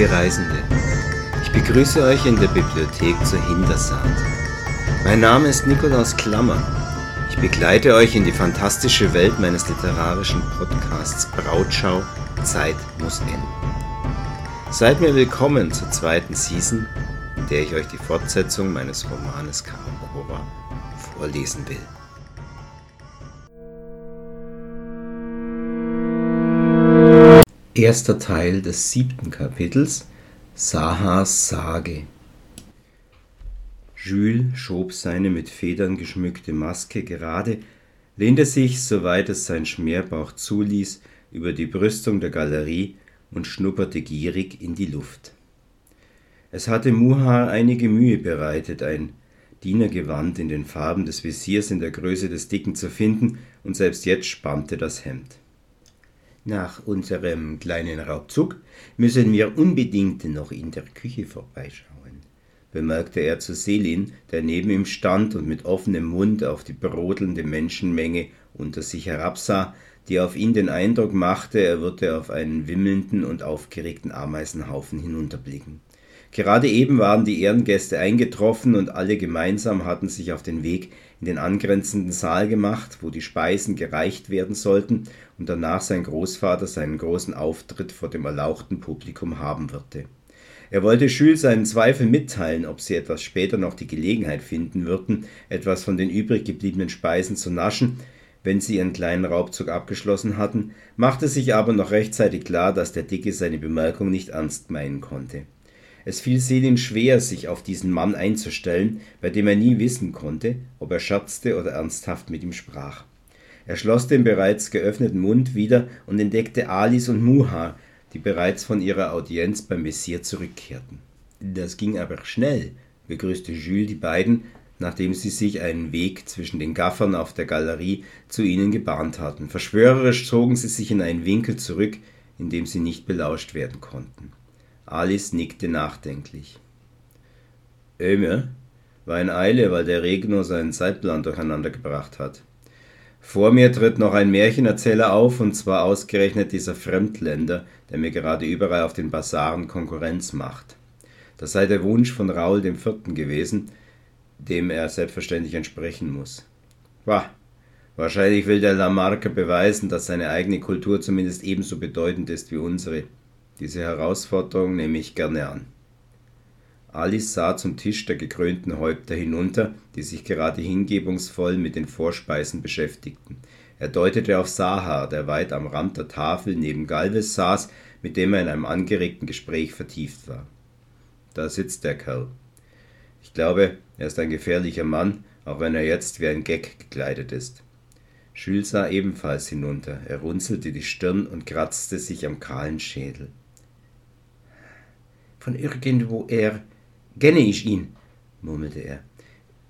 Liebe Reisende, ich begrüße euch in der Bibliothek zur Hintersaat. Mein Name ist Nikolaus Klammer. Ich begleite euch in die fantastische Welt meines literarischen Podcasts Brautschau Zeit muss enden. Seid mir willkommen zur zweiten Season, in der ich euch die Fortsetzung meines Romanes Karakora vorlesen will. Erster Teil des siebten Kapitels Sahas Sage Jules schob seine mit Federn geschmückte Maske gerade, lehnte sich, soweit es sein Schmerbauch zuließ, über die Brüstung der Galerie und schnupperte gierig in die Luft. Es hatte Muhar einige Mühe bereitet, ein Dienergewand in den Farben des Visiers in der Größe des Dicken zu finden, und selbst jetzt spannte das Hemd. Nach unserem kleinen Raubzug müssen wir unbedingt noch in der Küche vorbeischauen, bemerkte er zu Selin, der neben ihm stand und mit offenem Mund auf die brodelnde Menschenmenge unter sich herabsah, die auf ihn den Eindruck machte, er würde auf einen wimmelnden und aufgeregten Ameisenhaufen hinunterblicken. Gerade eben waren die Ehrengäste eingetroffen und alle gemeinsam hatten sich auf den Weg in den angrenzenden Saal gemacht, wo die Speisen gereicht werden sollten und danach sein Großvater seinen großen Auftritt vor dem erlauchten Publikum haben würde. Er wollte Jules seinen Zweifel mitteilen, ob sie etwas später noch die Gelegenheit finden würden, etwas von den übrig gebliebenen Speisen zu naschen, wenn sie ihren kleinen Raubzug abgeschlossen hatten, machte sich aber noch rechtzeitig klar, dass der Dicke seine Bemerkung nicht ernst meinen konnte. Es fiel Selin schwer, sich auf diesen Mann einzustellen, bei dem er nie wissen konnte, ob er scherzte oder ernsthaft mit ihm sprach. Er schloss den bereits geöffneten Mund wieder und entdeckte Alice und Muha, die bereits von ihrer Audienz beim Messier zurückkehrten. Das ging aber schnell, begrüßte Jules die beiden, nachdem sie sich einen Weg zwischen den Gaffern auf der Galerie zu ihnen gebahnt hatten. Verschwörerisch zogen sie sich in einen Winkel zurück, in dem sie nicht belauscht werden konnten. Alice nickte nachdenklich. Ömer war in Eile, weil der Regner seinen Zeitplan durcheinander gebracht hat. Vor mir tritt noch ein Märchenerzähler auf, und zwar ausgerechnet dieser Fremdländer, der mir gerade überall auf den Basaren Konkurrenz macht. Das sei der Wunsch von Raul IV. gewesen, dem er selbstverständlich entsprechen muss. Wah, wahrscheinlich will der Lamarca beweisen, dass seine eigene Kultur zumindest ebenso bedeutend ist wie unsere. Diese Herausforderung nehme ich gerne an. Alice sah zum Tisch der gekrönten Häupter hinunter, die sich gerade hingebungsvoll mit den Vorspeisen beschäftigten. Er deutete auf Sahar, der weit am Rand der Tafel neben Galvez saß, mit dem er in einem angeregten Gespräch vertieft war. Da sitzt der Kerl. Ich glaube, er ist ein gefährlicher Mann, auch wenn er jetzt wie ein Geck gekleidet ist. Jules sah ebenfalls hinunter. Er runzelte die Stirn und kratzte sich am kahlen Schädel. Von irgendwoher kenne ich ihn, murmelte er.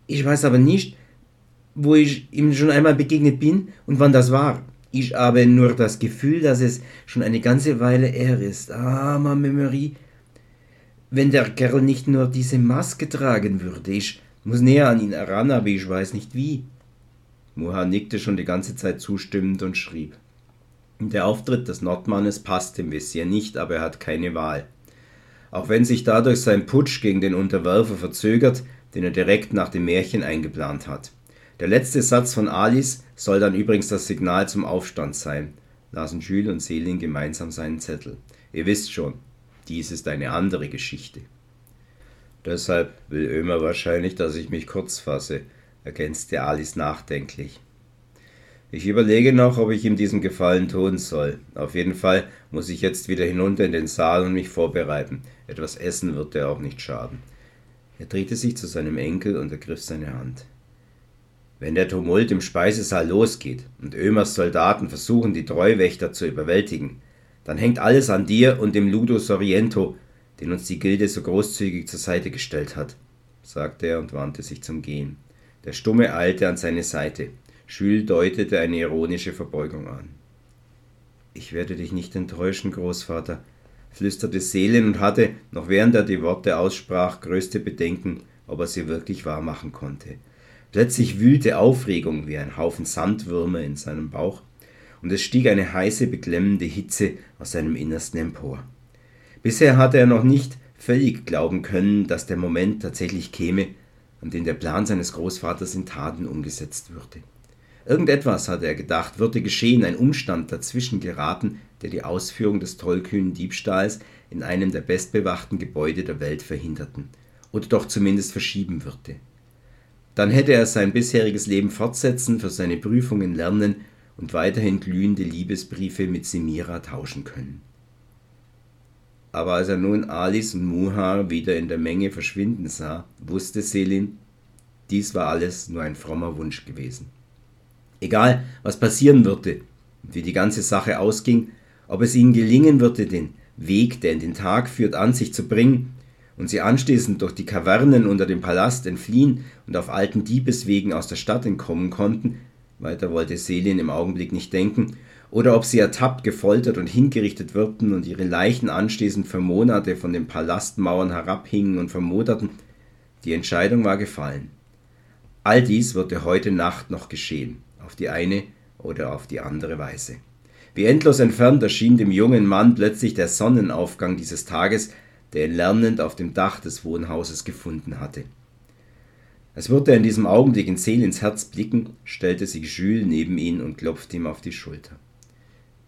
Ich weiß aber nicht, wo ich ihm schon einmal begegnet bin und wann das war. Ich habe nur das Gefühl, dass es schon eine ganze Weile her ist. Ah, ma Memory. Wenn der Kerl nicht nur diese Maske tragen würde, ich muss näher an ihn heran, aber ich weiß nicht wie. Muha nickte schon die ganze Zeit zustimmend und schrieb. Der Auftritt des Nordmannes passt dem Visier nicht, aber er hat keine Wahl auch wenn sich dadurch sein Putsch gegen den Unterwerfer verzögert, den er direkt nach dem Märchen eingeplant hat. Der letzte Satz von Alice soll dann übrigens das Signal zum Aufstand sein, lasen Jules und Selin gemeinsam seinen Zettel. Ihr wisst schon, dies ist eine andere Geschichte. Deshalb will Ömer wahrscheinlich, dass ich mich kurz fasse, ergänzte Alice nachdenklich. Ich überlege noch, ob ich ihm diesen Gefallen tun soll. Auf jeden Fall muss ich jetzt wieder hinunter in den Saal und mich vorbereiten. Etwas Essen wird dir auch nicht schaden. Er drehte sich zu seinem Enkel und ergriff seine Hand. Wenn der Tumult im Speisesaal losgeht und Ömers Soldaten versuchen, die Treuwächter zu überwältigen, dann hängt alles an dir und dem Ludo Soriento, den uns die Gilde so großzügig zur Seite gestellt hat, sagte er und wandte sich zum Gehen. Der Stumme eilte an seine Seite. Jules deutete eine ironische Verbeugung an. Ich werde dich nicht enttäuschen, Großvater, flüsterte Seelen und hatte, noch während er die Worte aussprach, größte Bedenken, ob er sie wirklich wahrmachen konnte. Plötzlich wühlte Aufregung wie ein Haufen Sandwürmer in seinem Bauch, und es stieg eine heiße, beklemmende Hitze aus seinem Innersten empor. Bisher hatte er noch nicht völlig glauben können, dass der Moment tatsächlich käme, an dem der Plan seines Großvaters in Taten umgesetzt würde. Irgendetwas, hatte er gedacht, würde geschehen, ein Umstand dazwischen geraten, der die Ausführung des tollkühnen Diebstahls in einem der bestbewachten Gebäude der Welt verhinderten oder doch zumindest verschieben würde. Dann hätte er sein bisheriges Leben fortsetzen, für seine Prüfungen lernen und weiterhin glühende Liebesbriefe mit Semira tauschen können. Aber als er nun Alice und Muhar wieder in der Menge verschwinden sah, wusste Selim, dies war alles nur ein frommer Wunsch gewesen. Egal, was passieren würde wie die ganze Sache ausging, ob es ihnen gelingen würde, den Weg, der in den Tag führt, an sich zu bringen und sie anschließend durch die Kavernen unter dem Palast entfliehen und auf alten Diebeswegen aus der Stadt entkommen konnten, weiter wollte Selin im Augenblick nicht denken, oder ob sie ertappt, gefoltert und hingerichtet würden und ihre Leichen anschließend für Monate von den Palastmauern herabhingen und vermoderten, die Entscheidung war gefallen. All dies würde heute Nacht noch geschehen, auf die eine oder auf die andere Weise. Wie endlos entfernt erschien dem jungen Mann plötzlich der Sonnenaufgang dieses Tages, der ihn lernend auf dem Dach des Wohnhauses gefunden hatte. Als würde er in diesem Augenblick in Seel ins Herz blicken, stellte sich Jules neben ihn und klopfte ihm auf die Schulter.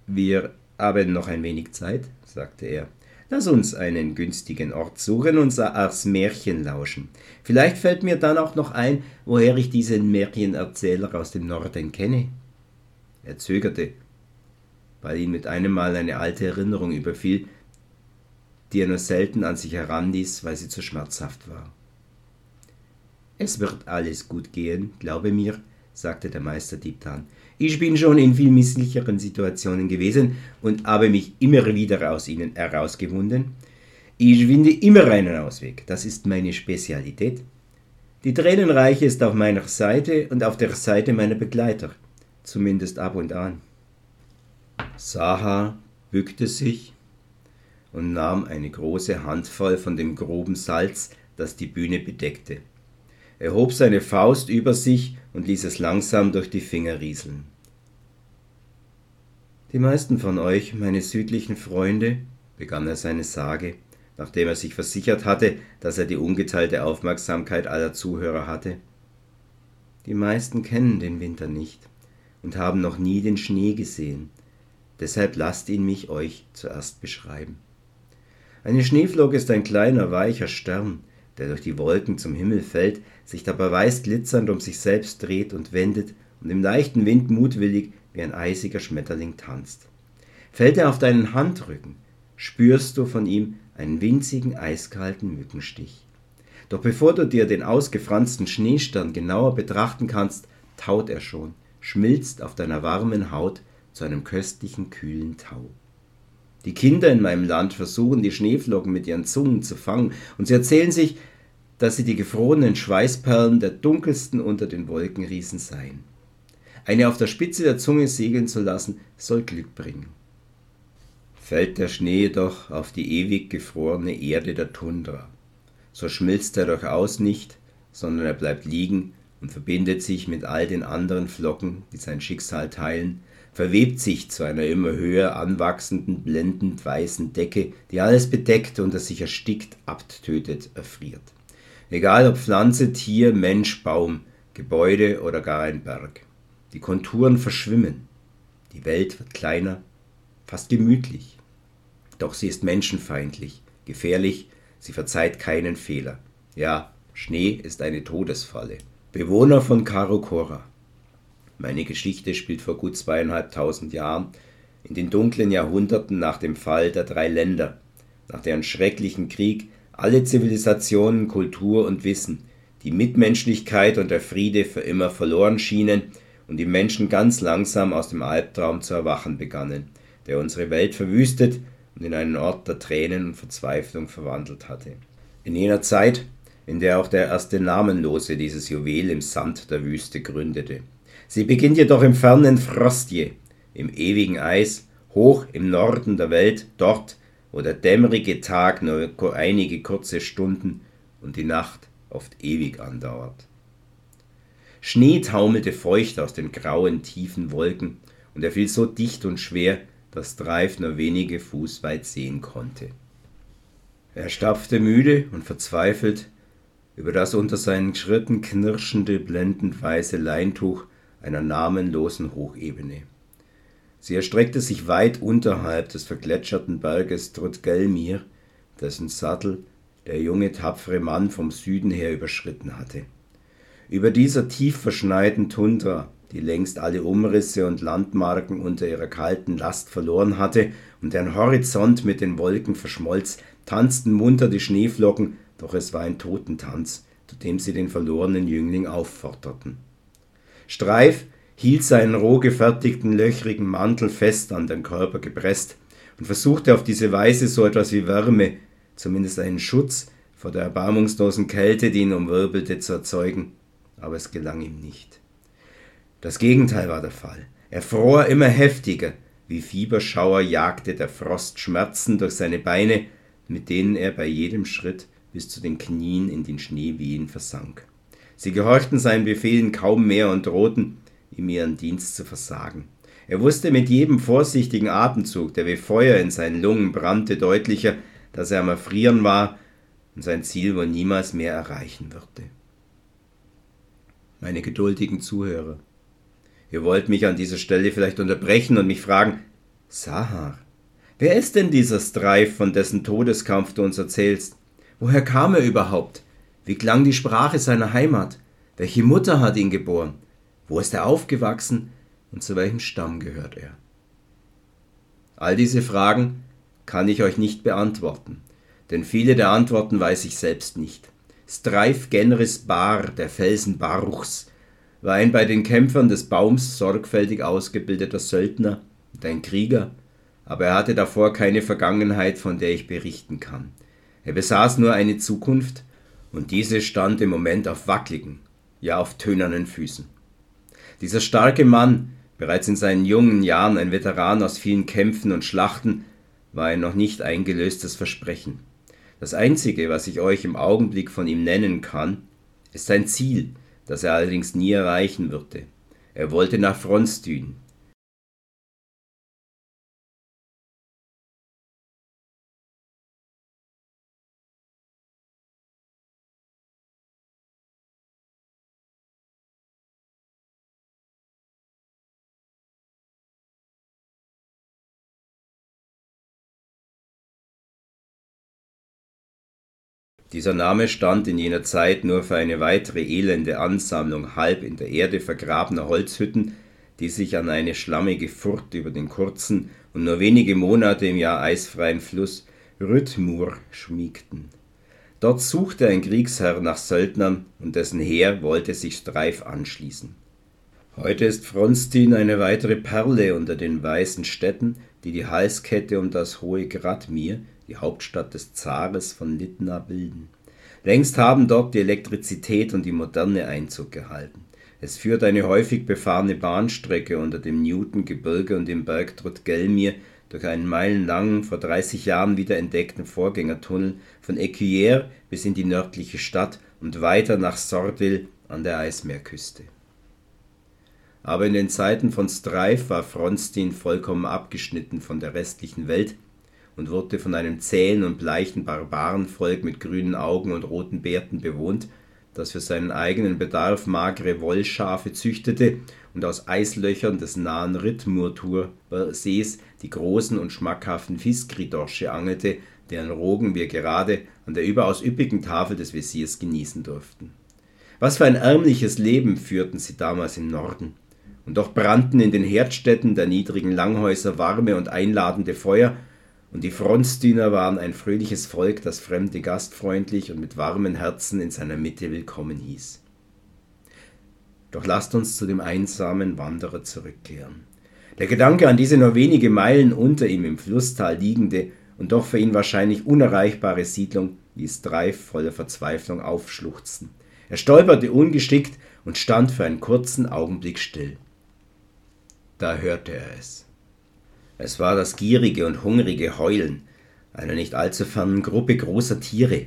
Wir haben noch ein wenig Zeit, sagte er. Lass uns einen günstigen Ort suchen und Saars Märchen lauschen. Vielleicht fällt mir dann auch noch ein, woher ich diesen Märchenerzähler aus dem Norden kenne. Er zögerte, weil ihn mit einem Mal eine alte Erinnerung überfiel, die er nur selten an sich heranließ, weil sie zu schmerzhaft war. Es wird alles gut gehen, glaube mir, sagte der Meister Diptan. Ich bin schon in viel misslicheren Situationen gewesen und habe mich immer wieder aus ihnen herausgewunden. Ich finde immer einen Ausweg, das ist meine Spezialität. Die Tränenreiche ist auf meiner Seite und auf der Seite meiner Begleiter, zumindest ab und an. Saha bückte sich und nahm eine große Handvoll von dem groben Salz, das die Bühne bedeckte. Er hob seine Faust über sich und ließ es langsam durch die Finger rieseln. Die meisten von euch, meine südlichen Freunde, begann er seine Sage, nachdem er sich versichert hatte, dass er die ungeteilte Aufmerksamkeit aller Zuhörer hatte. Die meisten kennen den Winter nicht und haben noch nie den Schnee gesehen, deshalb lasst ihn mich euch zuerst beschreiben. Eine Schneeflocke ist ein kleiner, weicher Stern, der durch die Wolken zum Himmel fällt, sich dabei weiß glitzernd um sich selbst dreht und wendet und im leichten Wind mutwillig wie ein eisiger Schmetterling tanzt. Fällt er auf deinen Handrücken, spürst du von ihm einen winzigen eiskalten Mückenstich. Doch bevor du dir den ausgefransten Schneestern genauer betrachten kannst, taut er schon, schmilzt auf deiner warmen Haut zu einem köstlichen kühlen Tau. Die Kinder in meinem Land versuchen, die Schneeflocken mit ihren Zungen zu fangen, und sie erzählen sich, dass sie die gefrorenen Schweißperlen der dunkelsten unter den Wolkenriesen seien. Eine auf der Spitze der Zunge segeln zu lassen, soll Glück bringen. Fällt der Schnee jedoch auf die ewig gefrorene Erde der Tundra, so schmilzt er durchaus nicht, sondern er bleibt liegen und verbindet sich mit all den anderen Flocken, die sein Schicksal teilen, verwebt sich zu einer immer höher anwachsenden, blendend weißen Decke, die alles bedeckt und das sich erstickt, abtötet, erfriert. Egal ob Pflanze, Tier, Mensch, Baum, Gebäude oder gar ein Berg. Die Konturen verschwimmen. Die Welt wird kleiner, fast gemütlich. Doch sie ist menschenfeindlich, gefährlich, sie verzeiht keinen Fehler. Ja, Schnee ist eine Todesfalle. Bewohner von Karokora, meine Geschichte spielt vor gut zweieinhalbtausend Jahren, in den dunklen Jahrhunderten nach dem Fall der drei Länder, nach deren schrecklichen Krieg alle Zivilisationen, Kultur und Wissen, die Mitmenschlichkeit und der Friede für immer verloren schienen und die Menschen ganz langsam aus dem Albtraum zu erwachen begannen, der unsere Welt verwüstet und in einen Ort der Tränen und Verzweiflung verwandelt hatte. In jener Zeit, in der auch der erste Namenlose dieses Juwel im Sand der Wüste gründete. Sie beginnt jedoch im fernen Frostje, im ewigen Eis, hoch im Norden der Welt, dort, wo der dämmerige Tag nur einige kurze Stunden und die Nacht oft ewig andauert. Schnee taumelte feucht aus den grauen, tiefen Wolken, und er fiel so dicht und schwer, dass Dreif nur wenige Fuß weit sehen konnte. Er stapfte müde und verzweifelt über das unter seinen Schritten knirschende, blendend weiße Leintuch einer namenlosen Hochebene. Sie erstreckte sich weit unterhalb des vergletscherten Berges Trudgelmir, dessen Sattel der junge tapfere Mann vom Süden her überschritten hatte. Über dieser tief verschneiten Tundra, die längst alle Umrisse und Landmarken unter ihrer kalten Last verloren hatte und deren Horizont mit den Wolken verschmolz, tanzten munter die Schneeflocken, doch es war ein Totentanz, zu dem sie den verlorenen Jüngling aufforderten. Streif hielt seinen roh gefertigten löchrigen Mantel fest an den Körper gepresst und versuchte auf diese Weise so etwas wie Wärme, zumindest einen Schutz vor der erbarmungslosen Kälte, die ihn umwirbelte, zu erzeugen, aber es gelang ihm nicht. Das Gegenteil war der Fall. Er fror immer heftiger, wie Fieberschauer jagte der Frost Schmerzen durch seine Beine, mit denen er bei jedem Schritt bis zu den Knien in den Schneewehen versank. Sie gehorchten seinen Befehlen kaum mehr und drohten, ihm ihren Dienst zu versagen. Er wusste mit jedem vorsichtigen Atemzug, der wie Feuer in seinen Lungen brannte, deutlicher, dass er am Erfrieren war und sein Ziel wohl niemals mehr erreichen würde. Meine geduldigen Zuhörer, ihr wollt mich an dieser Stelle vielleicht unterbrechen und mich fragen, Sahar, wer ist denn dieser Streif, von dessen Todeskampf du uns erzählst? Woher kam er überhaupt? Wie klang die Sprache seiner Heimat? Welche Mutter hat ihn geboren? Wo ist er aufgewachsen und zu welchem Stamm gehört er? All diese Fragen kann ich euch nicht beantworten, denn viele der Antworten weiß ich selbst nicht. Streif Genris Bar, der Felsen Baruchs, war ein bei den Kämpfern des Baums sorgfältig ausgebildeter Söldner und ein Krieger, aber er hatte davor keine Vergangenheit, von der ich berichten kann. Er besaß nur eine Zukunft, und diese stand im Moment auf wackligen, ja auf tönernen Füßen. Dieser starke Mann, bereits in seinen jungen Jahren ein Veteran aus vielen Kämpfen und Schlachten, war ein noch nicht eingelöstes Versprechen. Das Einzige, was ich euch im Augenblick von ihm nennen kann, ist sein Ziel, das er allerdings nie erreichen würde. Er wollte nach Fronstün, Dieser Name stand in jener Zeit nur für eine weitere elende Ansammlung halb in der Erde vergrabener Holzhütten, die sich an eine schlammige Furt über den kurzen und nur wenige Monate im Jahr eisfreien Fluss Rüthmur schmiegten. Dort suchte ein Kriegsherr nach Söldnern und dessen Heer wollte sich Streif anschließen. Heute ist Fronstin eine weitere Perle unter den weißen Städten, die die Halskette um das hohe Gradmir, die Hauptstadt des Zares von Litna, bilden. Längst haben dort die Elektrizität und die Moderne Einzug gehalten. Es führt eine häufig befahrene Bahnstrecke unter dem Newton-Gebirge und dem Berg Trudgelmir durch einen meilenlangen, vor 30 Jahren wiederentdeckten Vorgängertunnel von Écuyères bis in die nördliche Stadt und weiter nach Sordil an der Eismeerküste. Aber in den Zeiten von Streif war Fronstin vollkommen abgeschnitten von der restlichen Welt und wurde von einem zähen und bleichen Barbarenvolk mit grünen Augen und roten Bärten bewohnt, das für seinen eigenen Bedarf magere Wollschafe züchtete und aus Eislöchern des nahen Rittmurtur-Sees die großen und schmackhaften Fiskridorsche angelte, deren Rogen wir gerade an der überaus üppigen Tafel des Wesirs genießen durften. Was für ein ärmliches Leben führten sie damals im Norden. Und doch brannten in den Herdstätten der niedrigen Langhäuser warme und einladende Feuer, und die Fronstdiener waren ein fröhliches Volk, das Fremde gastfreundlich und mit warmen Herzen in seiner Mitte willkommen hieß. Doch lasst uns zu dem einsamen Wanderer zurückkehren. Der Gedanke an diese nur wenige Meilen unter ihm im Flusstal liegende und doch für ihn wahrscheinlich unerreichbare Siedlung ließ Dreif voller Verzweiflung aufschluchzen. Er stolperte ungeschickt und stand für einen kurzen Augenblick still. Da hörte er es. Es war das gierige und hungrige Heulen einer nicht allzu fernen Gruppe großer Tiere,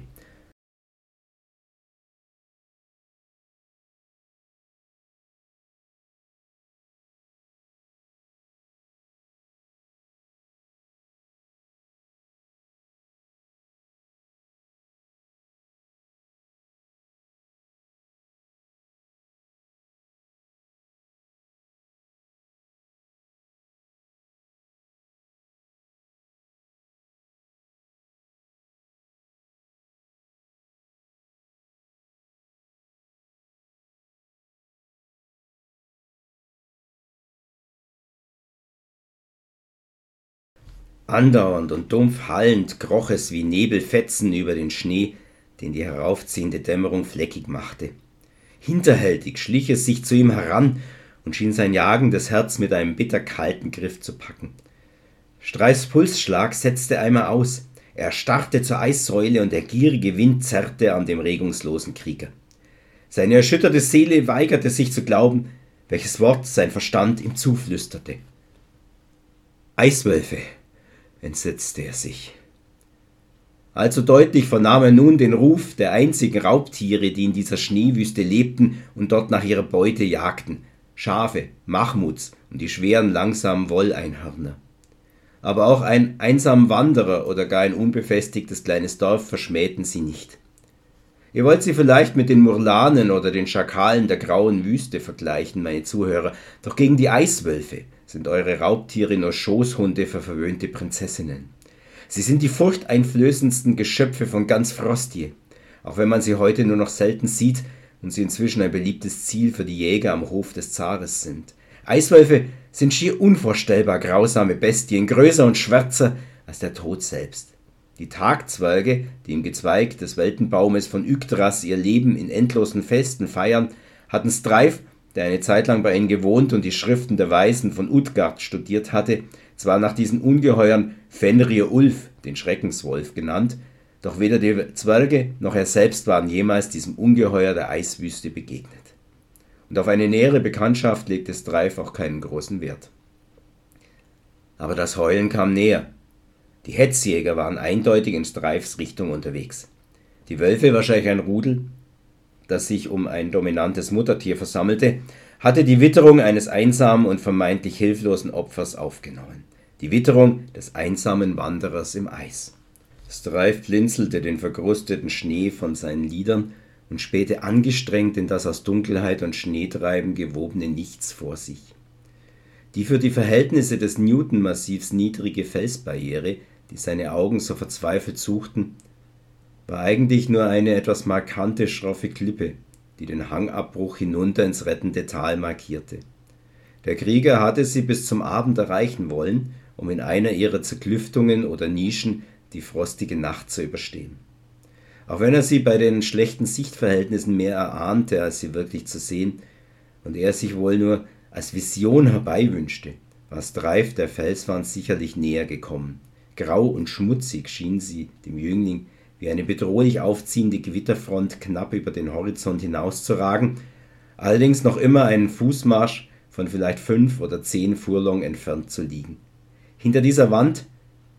Andauernd und dumpf hallend kroch es wie Nebelfetzen über den Schnee, den die heraufziehende Dämmerung fleckig machte. Hinterhältig schlich es sich zu ihm heran und schien sein jagendes Herz mit einem bitterkalten Griff zu packen. Streifs Pulsschlag setzte einmal aus. Er starrte zur Eissäule und der gierige Wind zerrte an dem regungslosen Krieger. Seine erschütterte Seele weigerte sich zu glauben, welches Wort sein Verstand ihm zuflüsterte. Eiswölfe, entsetzte er sich. Allzu deutlich vernahm er nun den Ruf der einzigen Raubtiere, die in dieser Schneewüste lebten und dort nach ihrer Beute jagten. Schafe, Mahmuts und die schweren, langsamen Wolleinhörner. Aber auch ein einsamer Wanderer oder gar ein unbefestigtes kleines Dorf verschmähten sie nicht. Ihr wollt sie vielleicht mit den Murlanen oder den Schakalen der grauen Wüste vergleichen, meine Zuhörer, doch gegen die Eiswölfe sind eure Raubtiere nur Schoßhunde für verwöhnte Prinzessinnen. Sie sind die furchteinflößendsten Geschöpfe von ganz Frostie, auch wenn man sie heute nur noch selten sieht und sie inzwischen ein beliebtes Ziel für die Jäger am Hof des Zares sind. Eiswölfe sind schier unvorstellbar grausame Bestien, größer und schwärzer als der Tod selbst. Die Tagzwerge, die im Gezweig des Weltenbaumes von Yggdras ihr Leben in endlosen Festen feiern, hatten Streif, der eine Zeit lang bei ihnen gewohnt und die Schriften der Weisen von Utgard studiert hatte, zwar nach diesen Ungeheuern Fenrir Ulf, den Schreckenswolf, genannt, doch weder die Zwerge noch er selbst waren jemals diesem Ungeheuer der Eiswüste begegnet. Und auf eine nähere Bekanntschaft legte Streif auch keinen großen Wert. Aber das Heulen kam näher, die Hetzjäger waren eindeutig in Streifs Richtung unterwegs. Die Wölfe, wahrscheinlich ein Rudel, das sich um ein dominantes Muttertier versammelte, hatte die Witterung eines einsamen und vermeintlich hilflosen Opfers aufgenommen. Die Witterung des einsamen Wanderers im Eis. Streif blinzelte den verkrusteten Schnee von seinen Lidern und spähte angestrengt in das aus Dunkelheit und Schneetreiben gewobene Nichts vor sich. Die für die Verhältnisse des Newton-Massivs niedrige Felsbarriere die seine Augen so verzweifelt suchten, war eigentlich nur eine etwas markante schroffe Klippe, die den Hangabbruch hinunter ins rettende Tal markierte. Der Krieger hatte sie bis zum Abend erreichen wollen, um in einer ihrer Zerklüftungen oder Nischen die frostige Nacht zu überstehen. Auch wenn er sie bei den schlechten Sichtverhältnissen mehr erahnte, als sie wirklich zu sehen, und er sich wohl nur als Vision herbeiwünschte, war Streif der Felswand sicherlich näher gekommen. Grau und schmutzig schien sie dem Jüngling wie eine bedrohlich aufziehende Gewitterfront knapp über den Horizont hinauszuragen, allerdings noch immer einen Fußmarsch von vielleicht fünf oder zehn Furlong entfernt zu liegen. Hinter dieser Wand,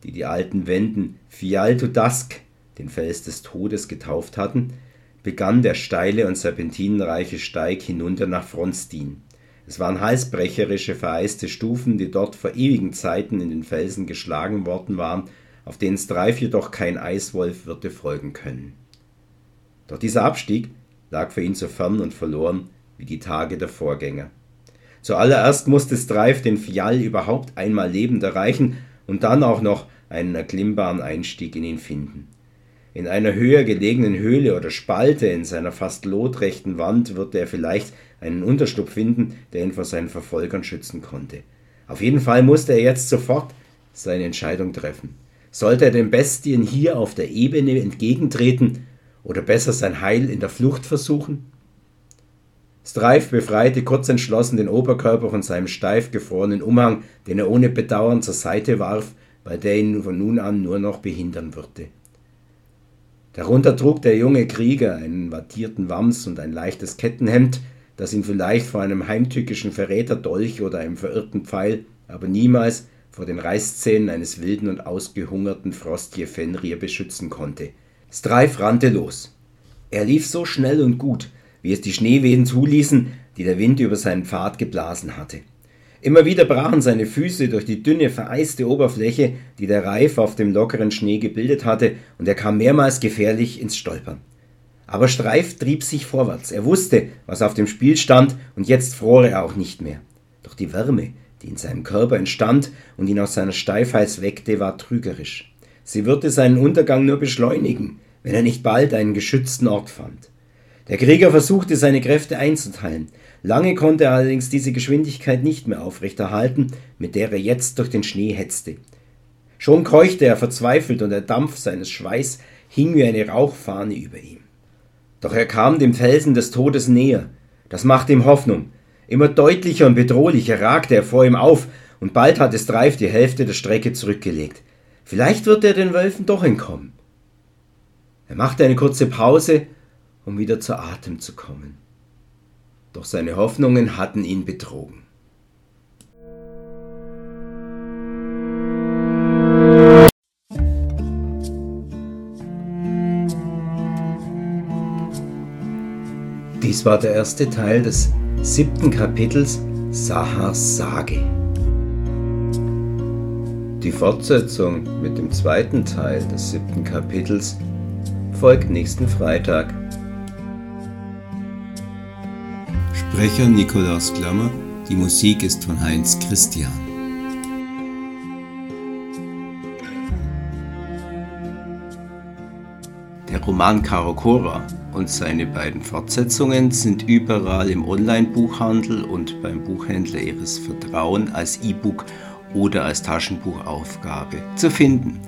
die die alten Wenden Fial to Dusk, den Fels des Todes, getauft hatten, begann der steile und serpentinenreiche Steig hinunter nach Fronstin. Es waren halsbrecherische, vereiste Stufen, die dort vor ewigen Zeiten in den Felsen geschlagen worden waren, auf denen Streif jedoch kein Eiswolf würde folgen können. Doch dieser Abstieg lag für ihn so fern und verloren wie die Tage der Vorgänger. Zuallererst musste Streif den Fial überhaupt einmal lebend erreichen und dann auch noch einen erklimmbaren Einstieg in ihn finden. In einer höher gelegenen Höhle oder Spalte in seiner fast lotrechten Wand würde er vielleicht einen Unterschlupf finden, der ihn vor seinen Verfolgern schützen konnte. Auf jeden Fall musste er jetzt sofort seine Entscheidung treffen. Sollte er den Bestien hier auf der Ebene entgegentreten oder besser sein Heil in der Flucht versuchen? Streif befreite kurz entschlossen den Oberkörper von seinem steif gefrorenen Umhang, den er ohne Bedauern zur Seite warf, weil der ihn von nun an nur noch behindern würde. Darunter trug der junge Krieger einen wattierten Wams und ein leichtes Kettenhemd, das ihn vielleicht vor einem heimtückischen Verräterdolch oder einem verirrten Pfeil, aber niemals vor den Reißzähnen eines wilden und ausgehungerten Frostje Fenrir beschützen konnte. Streif rannte los. Er lief so schnell und gut, wie es die Schneewehen zuließen, die der Wind über seinen Pfad geblasen hatte. Immer wieder brachen seine Füße durch die dünne, vereiste Oberfläche, die der Reif auf dem lockeren Schnee gebildet hatte, und er kam mehrmals gefährlich ins Stolpern. Aber Streif trieb sich vorwärts. Er wusste, was auf dem Spiel stand, und jetzt fror er auch nicht mehr. Doch die Wärme, die in seinem Körper entstand und ihn aus seiner Steifheit weckte, war trügerisch. Sie würde seinen Untergang nur beschleunigen, wenn er nicht bald einen geschützten Ort fand. Der Krieger versuchte seine Kräfte einzuteilen. Lange konnte er allerdings diese Geschwindigkeit nicht mehr aufrechterhalten, mit der er jetzt durch den Schnee hetzte. Schon keuchte er verzweifelt und der Dampf seines Schweiß hing wie eine Rauchfahne über ihm. Doch er kam dem Felsen des Todes näher. Das machte ihm Hoffnung. Immer deutlicher und bedrohlicher ragte er vor ihm auf, und bald hatte Streif die Hälfte der Strecke zurückgelegt. Vielleicht wird er den Wölfen doch entkommen. Er machte eine kurze Pause, um wieder zu Atem zu kommen. Doch seine Hoffnungen hatten ihn betrogen. Dies war der erste Teil des siebten Kapitels Sahars Sage. Die Fortsetzung mit dem zweiten Teil des siebten Kapitels folgt nächsten Freitag. Sprecher Nikolaus Klammer, die Musik ist von Heinz Christian. Der Roman Karokora und seine beiden Fortsetzungen sind überall im Online-Buchhandel und beim Buchhändler Ihres Vertrauens als E-Book oder als Taschenbuchaufgabe zu finden.